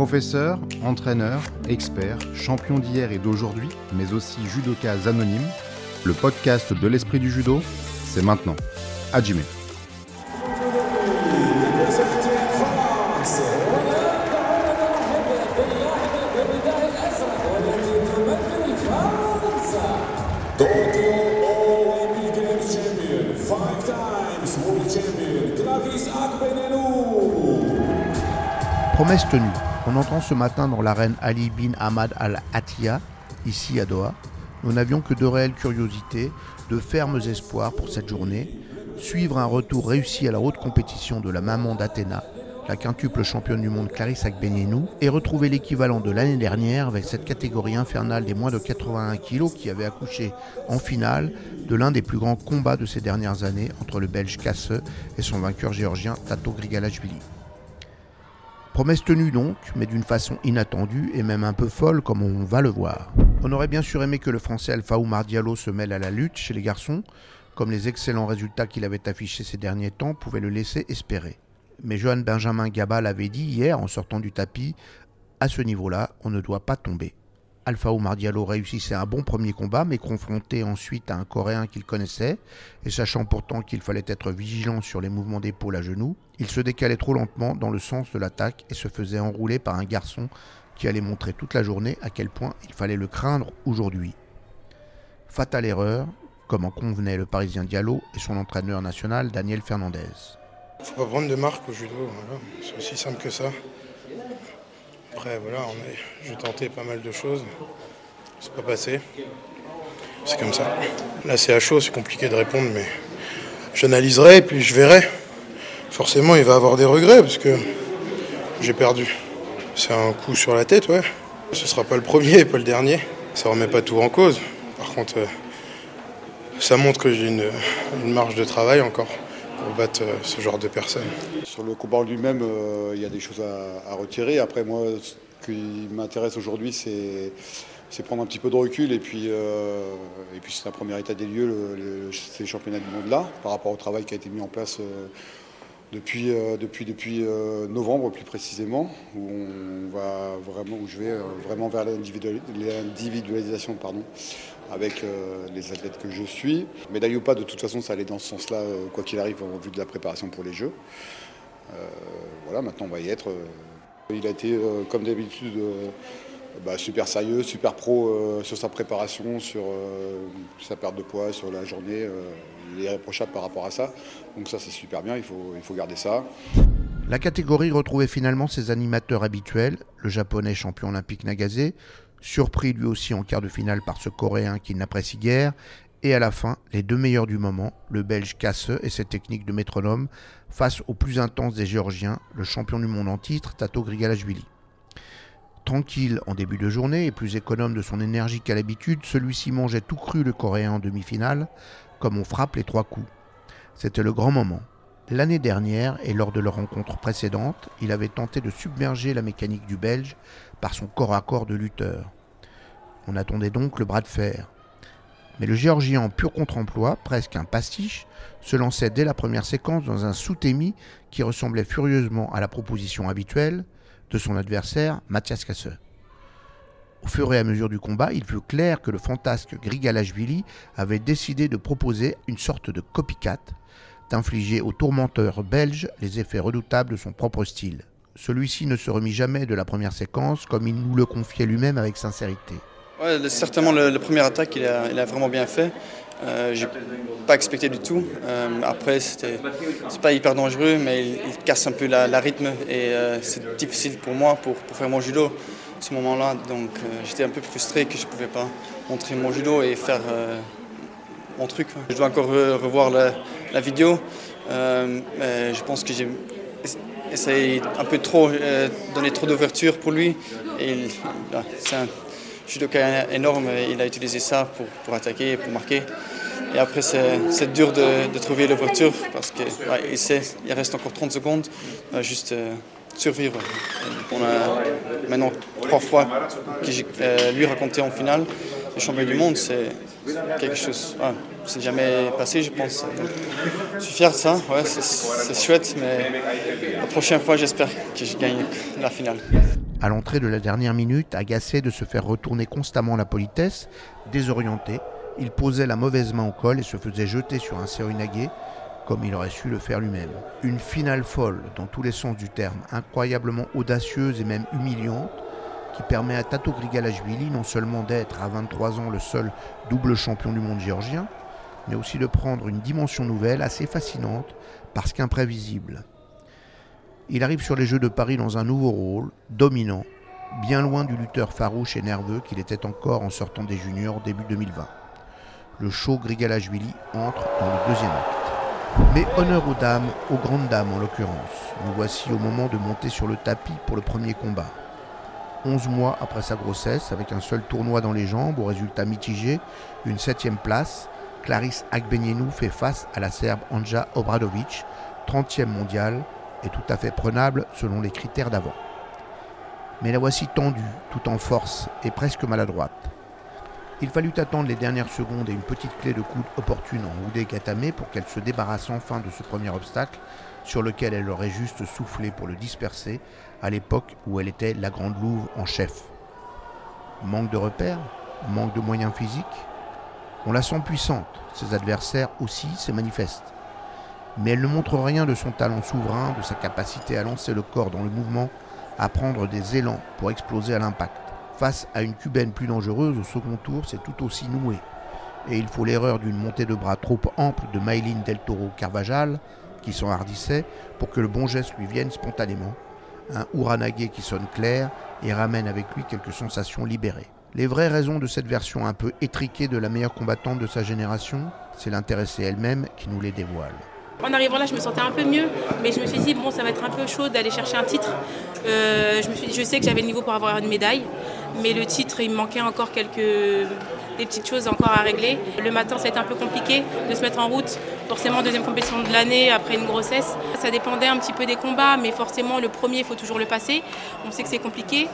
Professeur, entraîneur, expert, champion d'hier et d'aujourd'hui, mais aussi judoka anonyme, le podcast de l'esprit du judo, c'est maintenant. Hajime. Promesse tenue. On entend ce matin dans l'arène Ali bin Ahmad Al Attiyah, ici à Doha. Nous n'avions que de réelles curiosités, de fermes espoirs pour cette journée. Suivre un retour réussi à la haute compétition de la maman d'Athéna, la quintuple championne du monde Clarisse Agbenienou, et retrouver l'équivalent de l'année dernière avec cette catégorie infernale des moins de 81 kg qui avait accouché en finale de l'un des plus grands combats de ces dernières années entre le Belge Casse et son vainqueur géorgien Tato Grigalashvili. Promesse tenue donc, mais d'une façon inattendue et même un peu folle comme on va le voir. On aurait bien sûr aimé que le français Alpha Oumar Diallo se mêle à la lutte chez les garçons, comme les excellents résultats qu'il avait affichés ces derniers temps pouvaient le laisser espérer. Mais Johan Benjamin Gaba l'avait dit hier en sortant du tapis, à ce niveau-là, on ne doit pas tomber. Alpha Oumar Diallo réussissait un bon premier combat, mais confronté ensuite à un Coréen qu'il connaissait, et sachant pourtant qu'il fallait être vigilant sur les mouvements d'épaule à genoux, il se décalait trop lentement dans le sens de l'attaque et se faisait enrouler par un garçon qui allait montrer toute la journée à quel point il fallait le craindre aujourd'hui. Fatale erreur, comme en convenait le Parisien Diallo et son entraîneur national Daniel Fernandez. Faut pas prendre de marque au judo, c'est aussi simple que ça. Après voilà, j'ai tenté pas mal de choses, c'est pas passé. C'est comme ça. Là c'est à chaud, c'est compliqué de répondre, mais j'analyserai et puis je verrai. Forcément il va avoir des regrets parce que j'ai perdu. C'est un coup sur la tête, ouais. Ce sera pas le premier, pas le dernier. Ça remet pas tout en cause. Par contre, euh, ça montre que j'ai une marge de travail encore pour battre euh, ce genre de personnes. Sur le combat lui-même, euh, il y a des choses à, retirer. Après, moi, ce qui m'intéresse aujourd'hui, c'est prendre un petit peu de recul. Et puis, euh, c'est un premier état des lieux, le, ces championnats du monde-là, par rapport au travail qui a été mis en place depuis, euh, depuis, depuis euh, novembre, plus précisément, où on va vraiment, où je vais euh, vraiment vers l'individual- l'individualisation, avec euh, les athlètes que je suis. Médaille ou pas, de toute façon, ça allait dans ce sens-là, quoi qu'il arrive, en vue de la préparation pour les Jeux. Voilà, maintenant on va y être. Il a été, comme d'habitude, bah, super sérieux, super pro euh, sur sa préparation, sur euh, sa perte de poids, sur la journée. euh, il est irréprochable par rapport à ça. Donc ça, c'est super bien, il faut, garder ça. La catégorie retrouvait finalement ses animateurs habituels, le japonais champion olympique Nagase, surpris lui aussi en quart de finale par ce coréen qu'il n'apprécie guère, et à la fin, les deux meilleurs du moment, le belge Casse et ses techniques de métronome, face au plus intense des géorgiens, le champion du monde en titre, Tato Grigalashvili. Tranquille en début de journée et plus économe de son énergie qu'à l'habitude, celui-ci mangeait tout cru le coréen en demi-finale, comme on frappe les trois coups. C'était le grand moment. L'année dernière, et lors de leur rencontre précédente, il avait tenté de submerger la mécanique du Belge par son corps à corps de lutteur. On attendait donc le bras de fer. Mais le Géorgien en pur contre-emploi, presque un pastiche, se lançait dès la première séquence dans un sous-témi qui ressemblait furieusement à la proposition habituelle de son adversaire, Mathias Casse. Au fur et à mesure du combat, il fut clair que le fantasque Grigalashvili avait décidé de proposer une sorte de copycat, d'infliger au tourmenteur belge les effets redoutables de son propre style. Celui-ci ne se remit jamais de la première séquence, comme il nous le confiait lui-même avec sincérité. Certainement le premier attaque, a, il a vraiment bien fait. Euh, j'ai pas expecté du tout. Euh, après, c'était c'est pas hyper dangereux, mais il, casse un peu la, rythme et euh, c'est difficile pour moi pour, pour faire mon judo à ce moment-là. Donc euh, j'étais un peu frustré que je pouvais pas montrer mon judo et faire mon truc. Je dois encore re- revoir la, la vidéo. Je pense que j'ai essayé un peu trop, donner trop d'ouverture pour lui. Et là, c'est judoka énorme, il a utilisé ça pour, pour attaquer pour marquer. Et après, c'est dur de, de trouver l'ouverture parce qu'il il sait il reste encore 30 secondes. Juste euh, survivre. On a maintenant trois fois que j'ai euh, lui raconté en finale. Le champion du monde, c'est quelque chose. ouais, c'est jamais passé, je pense. Je suis fier de ça. Ouais, c'est chouette, mais la prochaine fois, j'espère que je gagne la finale. À l'entrée de la dernière minute, agacé de se faire retourner constamment la politesse, désorienté, il posait la mauvaise main au col et se faisait jeter sur un Seoinage comme il aurait su le faire lui-même. Une finale folle dans tous les sens du terme, incroyablement audacieuse et même humiliante, qui permet à Tato Grigalashvili non seulement d'être à 23 ans le seul double champion du monde géorgien, mais aussi de prendre une dimension nouvelle assez fascinante parce qu'imprévisible. Il arrive sur les Jeux de Paris dans un nouveau rôle, dominant, bien loin du lutteur farouche et nerveux qu'il était encore en sortant des juniors début 2020. Le show Grigalashvili entre dans le deuxième acte. Mais honneur aux dames, aux grandes dames en l'occurrence. Nous voici au moment de monter sur le tapis pour le premier combat. 11 mois après sa grossesse, avec un seul tournoi dans les jambes, au résultat mitigé, une septième place, Clarisse Agbenienou fait face à la Serbe Anja Obradovic, 30e mondiale, et tout à fait prenable selon les critères d'avant. Mais la voici tendue, tout en force et presque maladroite. Il fallut attendre les dernières secondes et une petite clé de coude opportune en Oudé Katame pour qu'elle se débarrasse enfin de ce premier obstacle sur lequel elle aurait juste soufflé pour le disperser à l'époque où elle était la grande louve en chef. Manque de repères Manque de moyens physiques On la sent puissante, ses adversaires aussi se manifestent. Mais elle ne montre rien de son talent souverain, de sa capacité à lancer le corps dans le mouvement, à prendre des élans pour exploser à l'impact. Face à une cubaine plus dangereuse, au second tour, c'est tout aussi noué. Et il faut l'erreur d'une montée de bras trop ample de Maylin Del Toro Carvajal, qui s'enhardissait, pour que le bon geste lui vienne spontanément. Un Uranage qui sonne clair et ramène avec lui quelques sensations libérées. Les vraies raisons de cette version un peu étriquée de la meilleure combattante de sa génération, c'est l'intéressée elle-même qui nous les dévoile. En arrivant là, je me sentais un peu mieux, mais je me suis dit, bon, ça va être un peu chaud d'aller chercher un titre. Euh, je, sais que j'avais le niveau pour avoir une médaille, mais le titre, il me manquait encore quelques petites choses encore à régler. Le matin, ça a été un peu compliqué de se mettre en route. Forcément, deuxième compétition de l'année après une grossesse. Ça dépendait un petit peu des combats, mais forcément, le premier, il faut toujours le passer. On sait que c'est compliqué.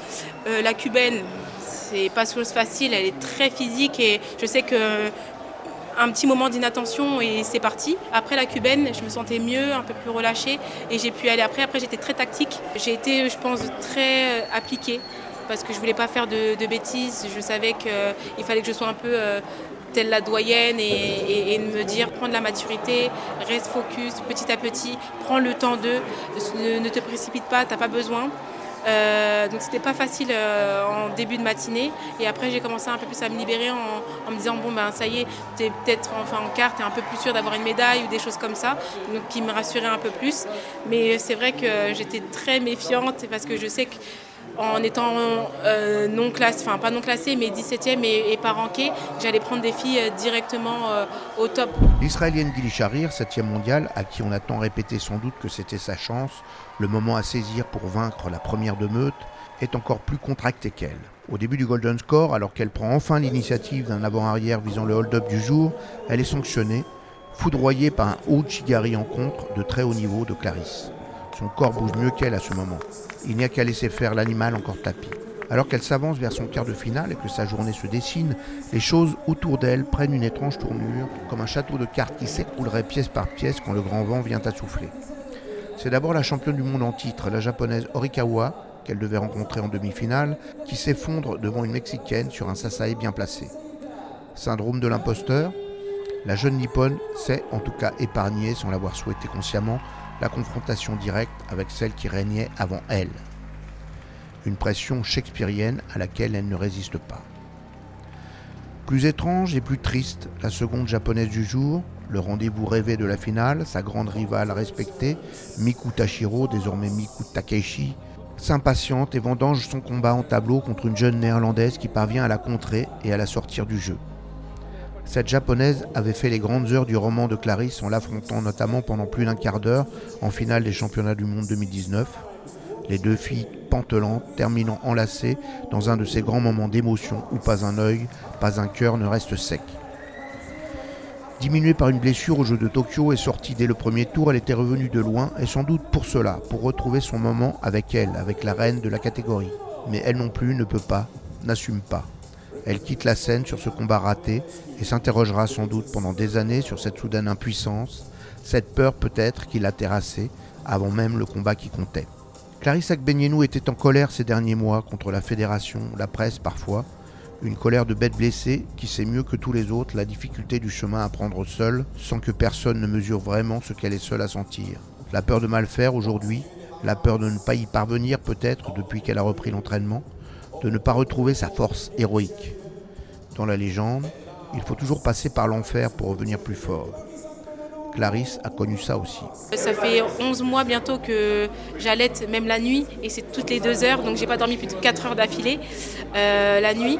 Euh, la cubaine, c'est pas chose facile, elle est très physique et je sais que un petit moment d'inattention et c'est parti. Après la cubaine, je me sentais mieux, un peu plus relâchée et j'ai pu aller après. Après, j'étais très tactique. J'ai été, je pense, très euh, appliquée parce que je voulais pas faire de, bêtises. Je savais qu'il fallait que je sois un peu euh, telle la doyenne et, me dire prendre la maturité, reste focus petit à petit, prends le temps de, ne, ne te précipite pas, t'as pas besoin. Euh, donc c'était pas facile euh, en début de matinée. Et après j'ai commencé un peu plus à me libérer en, en me disant bon ben ça y est t'es peut-être enfin en quart t'es un peu plus sûr d'avoir une médaille ou des choses comme ça donc qui me rassurait un peu plus. Mais c'est vrai que j'étais très méfiante parce que je sais que en étant euh, non classée, enfin pas non classée, mais 17e et, pas rankée, j'allais prendre des filles euh, directement euh, au top. L'Israélienne Gili Sharir, 7e mondiale, à qui on a tant répété sans doute que c'était sa chance, le moment à saisir pour vaincre la première de meute, est encore plus contractée qu'elle. Au début du Golden Score, alors qu'elle prend enfin l'initiative d'un avant-arrière visant le hold-up du jour, elle est sanctionnée, foudroyée par un haut Chigari en contre de très haut niveau de Clarisse. Son corps bouge mieux qu'elle à ce moment. Il n'y a qu'à laisser faire l'animal encore tapis. Alors qu'elle s'avance vers son quart de finale et que sa journée se dessine, les choses autour d'elle prennent une étrange tournure, comme un château de cartes qui s'écroulerait pièce par pièce quand le grand vent vient à souffler. C'est d'abord la championne du monde en titre, la japonaise Horikawa, qu'elle devait rencontrer en demi-finale, qui s'effondre devant une mexicaine sur un sasae bien placé. Syndrome de l'imposteur La jeune nippone s'est en tout cas épargnée, sans l'avoir souhaité consciemment, la confrontation directe avec celle qui régnait avant elle. Une pression shakespearienne à laquelle elle ne résiste pas. Plus étrange et plus triste, la seconde japonaise du jour, le rendez-vous rêvé de la finale, sa grande rivale respectée, Miku Tashiro, désormais Miku Takeshi, s'impatiente et vendange son combat en tableau contre une jeune néerlandaise qui parvient à la contrer et à la sortir du jeu. Cette japonaise avait fait les grandes heures du roman de Clarisse en l'affrontant notamment pendant plus d'un quart d'heure en finale des championnats du monde 2019. Les deux filles pantelantes terminant enlacées dans un de ces grands moments d'émotion où pas un œil, pas un cœur ne reste sec. Diminuée par une blessure au jeu de Tokyo et sortie dès le premier tour, elle était revenue de loin et sans doute pour cela, pour retrouver son moment avec elle, avec la reine de la catégorie. Mais elle non plus ne peut pas, n'assume pas. Elle quitte la scène sur ce combat raté et s'interrogera sans doute pendant des années sur cette soudaine impuissance, cette peur peut-être qui l'a terrassée avant même le combat qui comptait. Clarisse Agbenienou était en colère ces derniers mois contre la fédération, la presse parfois, une colère de bête blessée qui sait mieux que tous les autres la difficulté du chemin à prendre seule sans que personne ne mesure vraiment ce qu'elle est seule à sentir. La peur de mal faire aujourd'hui, la peur de ne pas y parvenir peut-être depuis qu'elle a repris l'entraînement, de ne pas retrouver sa force héroïque. Dans la légende, il faut toujours passer par l'enfer pour revenir plus fort. Clarisse a connu ça aussi. Ça fait 11 mois bientôt que j'allaite même la nuit et c'est toutes les deux heures, donc j'ai pas dormi plus de 4 heures d'affilée euh, la nuit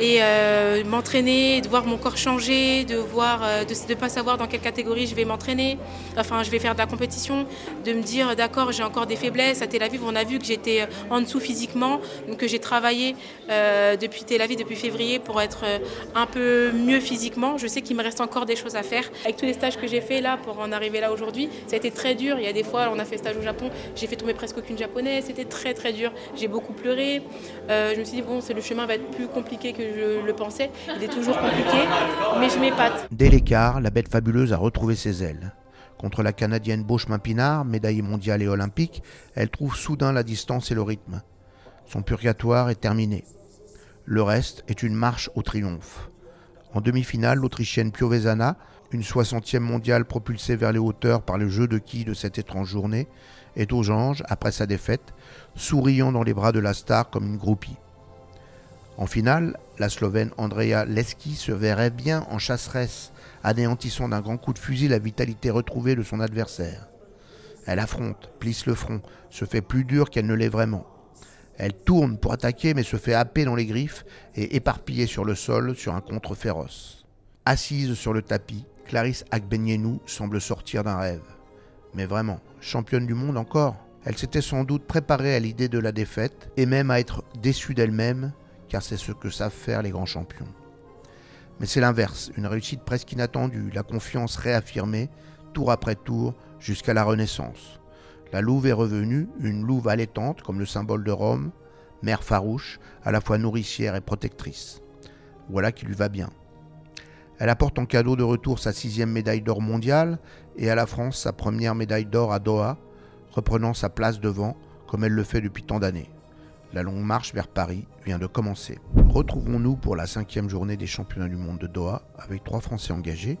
et euh, m'entraîner, de voir mon corps changer, de voir, euh, de ne pas savoir dans quelle catégorie je vais m'entraîner, enfin je vais faire de la compétition, de me dire d'accord j'ai encore des faiblesses. À Tel Aviv on a vu que j'étais en dessous physiquement, donc que j'ai travaillé euh, depuis Tel Aviv depuis février pour être un peu mieux physiquement. Je sais qu'il me reste encore des choses à faire. Avec tous les stages que j'ai fait là pour en arriver là aujourd'hui, ça a été très dur. Il y a des fois on a fait stage au Japon, j'ai fait tomber presque aucune japonaise, c'était très très dur. J'ai beaucoup pleuré. je me suis dit bon le chemin va être plus Dès l'écart, la bête fabuleuse a retrouvé ses ailes. Contre la Canadienne Beauchemin Pinard, médaillée mondiale et olympique, elle trouve soudain la distance et le rythme. Son purgatoire est terminé. Le reste est une marche au triomphe. En demi-finale, l'Autrichienne Piovesana, une 60e mondiale propulsée vers les hauteurs par le jeu de quilles de cette étrange journée, est aux anges après sa défaite, souriant dans les bras de la star comme une groupie. En finale, la Slovène Andrea Leski se verrait bien en chasseresse, anéantissant d'un grand coup de fusil la vitalité retrouvée de son adversaire. Elle affronte, plisse le front, se fait plus dure qu'elle ne l'est vraiment. Elle tourne pour attaquer mais se fait happer dans les griffes et éparpiller sur le sol sur un contre féroce. Assise sur le tapis, Clarisse Agbenienou semble sortir d'un rêve. Mais vraiment, championne du monde encore Elle s'était sans doute préparée à l'idée de la défaite et même à être déçue d'elle-même car c'est ce que savent faire les grands champions. Mais c'est l'inverse, une réussite presque inattendue, la confiance réaffirmée, tour après tour, jusqu'à la Renaissance. La louve est revenue, une louve allaitante comme le symbole de Rome, mère farouche, à la fois nourricière et protectrice. Voilà qui lui va bien. Elle apporte en cadeau de retour sa sixième médaille d'or mondiale et à la France sa première médaille d'or à Doha, reprenant sa place devant comme elle le fait depuis tant d'années. La longue marche vers Paris vient de commencer. Retrouvons-nous pour la cinquième journée des championnats du monde de Doha avec trois Français engagés.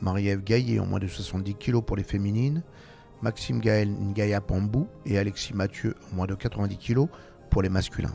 Marie-Ève Gaillet en moins de 70 kg pour les féminines, Maxime Gaël Ngaya Pambou et Alexis Mathieu en moins de 90 kg pour les masculins.